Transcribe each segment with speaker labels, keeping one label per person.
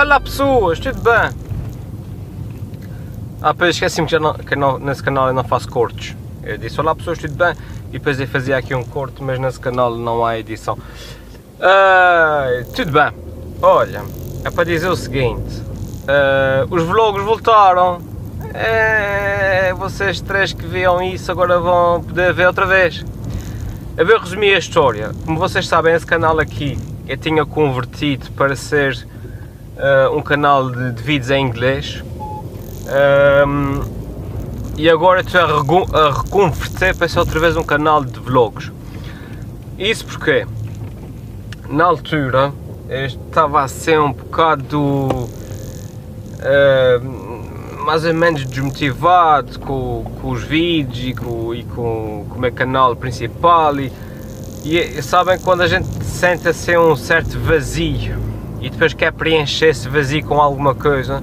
Speaker 1: Olá pessoas, tudo bem? Ah, pois esqueci-me que, não, que não, nesse canal eu não faço cortes. Eu disse olá pessoas, tudo bem? E depois eu fazia aqui um corte, mas nesse canal não há edição. Ah, tudo bem. Olha, é para dizer o seguinte. ah, os vlogs voltaram. É, vocês três que viam isso agora vão poder ver outra vez. Eu vou resumir a história. Como vocês sabem, esse canal aqui eu tinha convertido para ser uh, um canal de, de, vídeos em inglês. Um, e agora estou a, a, reconverter para ser outra vez um canal de vlogs. Isso porque na altura eu estava a ser um bocado uh, mais ou menos desmotivado com, com os vídeos e com, e com, com o meu canal principal e, e sabem quando a gente sente assim um certo vazio e depois quer preencher esse vazio com alguma coisa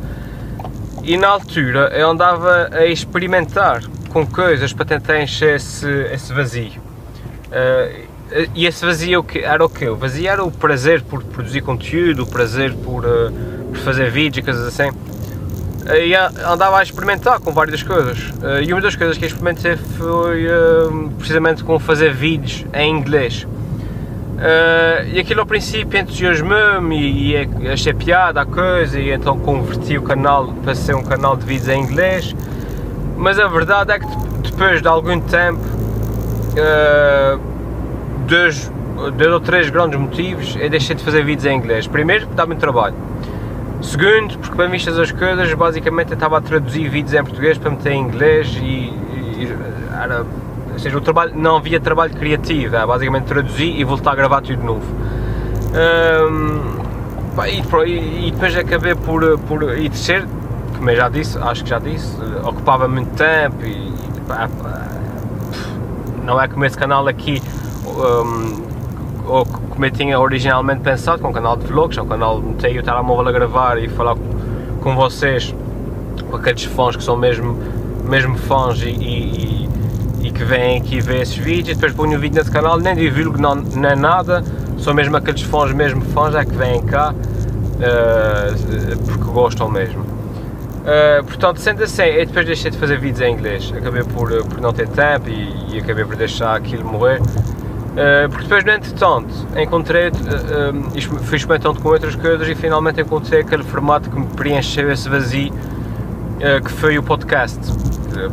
Speaker 1: e na altura eu andava a experimentar com coisas para tentar encher esse, esse vazio uh, e esse vazio era o quê? O vazio era o prazer por produzir conteúdo, o prazer por, uh, por fazer vídeos e coisas assim e andava a experimentar com várias coisas. E uma das coisas que experimentei foi precisamente com fazer vídeos em inglês. E aquilo ao princípio entusiasmou-me e achei piada a coisa e então converti o canal para ser um canal de vídeos em inglês. Mas a verdade é que depois de algum tempo, dois, dois ou três grandes motivos, eu deixei de fazer vídeos em inglês. Primeiro, porque dá muito trabalho. Segundo, porque bem vistas as coisas, basicamente eu estava a traduzir vídeos em português para meter em inglês e, e era, ou seja, o trabalho, não havia trabalho criativo, era basicamente traduzir e voltar a gravar tudo de novo. Um, e, e, depois acabei por, por e terceiro, como eu já disse, acho que já disse, ocupava muito tempo e, e pá, não é como esse canal aqui um, ou como eu tinha originalmente pensado, com um canal de vlogs, é um canal de ter o telemóvel a gravar e falar com vocês, com aqueles fãs que são mesmo, mesmo fãs e, e que vêm aqui ver esses vídeos, depois ponho o vídeo nesse canal, nem divulgo não, nem nada, são mesmo aqueles fãs, mesmo fãs, é que vêm cá, uh, porque gostam mesmo. Uh, portanto, sendo assim, eu depois deixei de fazer vídeos em inglês, acabei por, por não ter tempo e, e acabei por deixar aquilo morrer. Uh, porque depois, no entretanto, encontrei, uh, uh, fui experimentando com outras coisas e finalmente encontrei aquele formato que me preencheu esse vazio, que foi o podcast.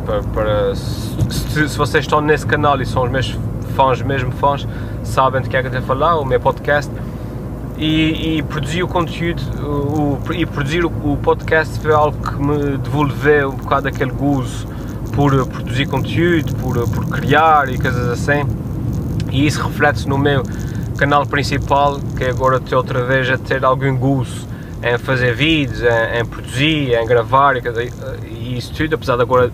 Speaker 1: para, para se, se, vocês estão nesse canal e são os meus fãs, mesmo fãs, sabem de que é que eu estou a falar, o meu podcast. E, e produzir o conteúdo o, e produzir o, o, podcast foi algo que me devolveu um bocado aquele gozo por produzir conteúdo, por, por criar e coisas assim e isso reflete-se no meu canal principal, que agora estou outra vez a ter algum gozo em fazer vídeos, em, em produzir, em gravar e, e, isso tudo, apesar de agora,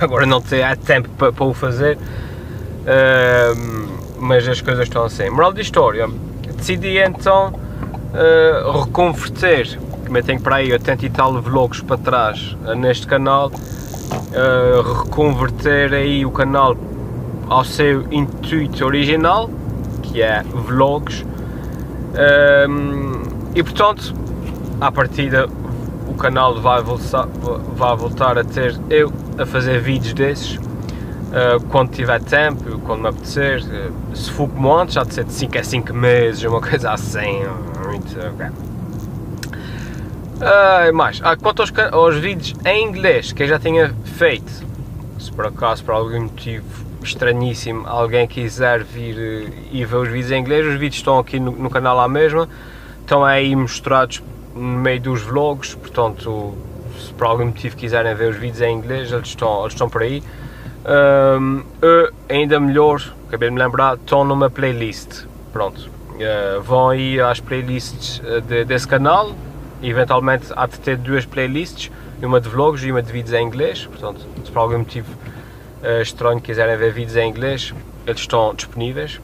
Speaker 1: agora não ter tempo para, para o fazer, uh, mas as coisas estão assim. Moral de história, decidi então uh, reconverter, eu tenho para aí 80 e tal vlogs para trás uh, neste canal, reconverter aí o canal ao seu intuito original, que é vlogs, e portanto, à partida, o canal vai voltar, vai voltar a ter eu a fazer vídeos desses. Uh, quando tiver tempo, quando me apetecer, uh, se for como antes, já de ser de 5 a 5 meses, uma coisa assim, muito. Okay. Uh, mais, ah, quanto aos, aos vídeos em inglês que eu já tinha feito, se por acaso por algum motivo estranhíssimo alguém quiser vir e ver os vídeos em inglês, os vídeos estão aqui no, no canal à mesma, estão aí mostrados no meio dos vlogs, portanto, se por algum motivo quiserem ver os vídeos em inglês, eles estão, eles estão por aí. Um, ainda melhor, acabei de me lembrar, estão numa playlist, pronto. Uh, vão aí às playlists eh, de, desse canal, eventualmente há de ter duas playlists, uma de vlogs e uma de vídeos em inglês, portanto, se por algum motivo uh, estranho quiserem ver vídeos em inglês, eles estão disponíveis.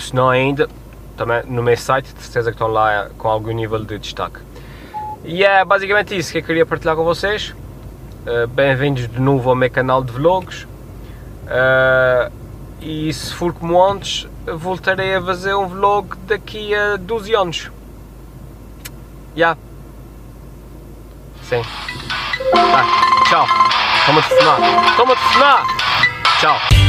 Speaker 1: Se não ainda, também no meu site, de certeza que estão lá com algum nível de destaque. E é basicamente isso que eu queria partilhar com vocês. Uh, Bem-vindos de novo ao meu canal de vlogs. Uh, e se for como antes, voltarei a fazer um vlog daqui a 12 anos. Já. Yeah. Sim. Tchau. Toma-te. Toma-te. Tchau.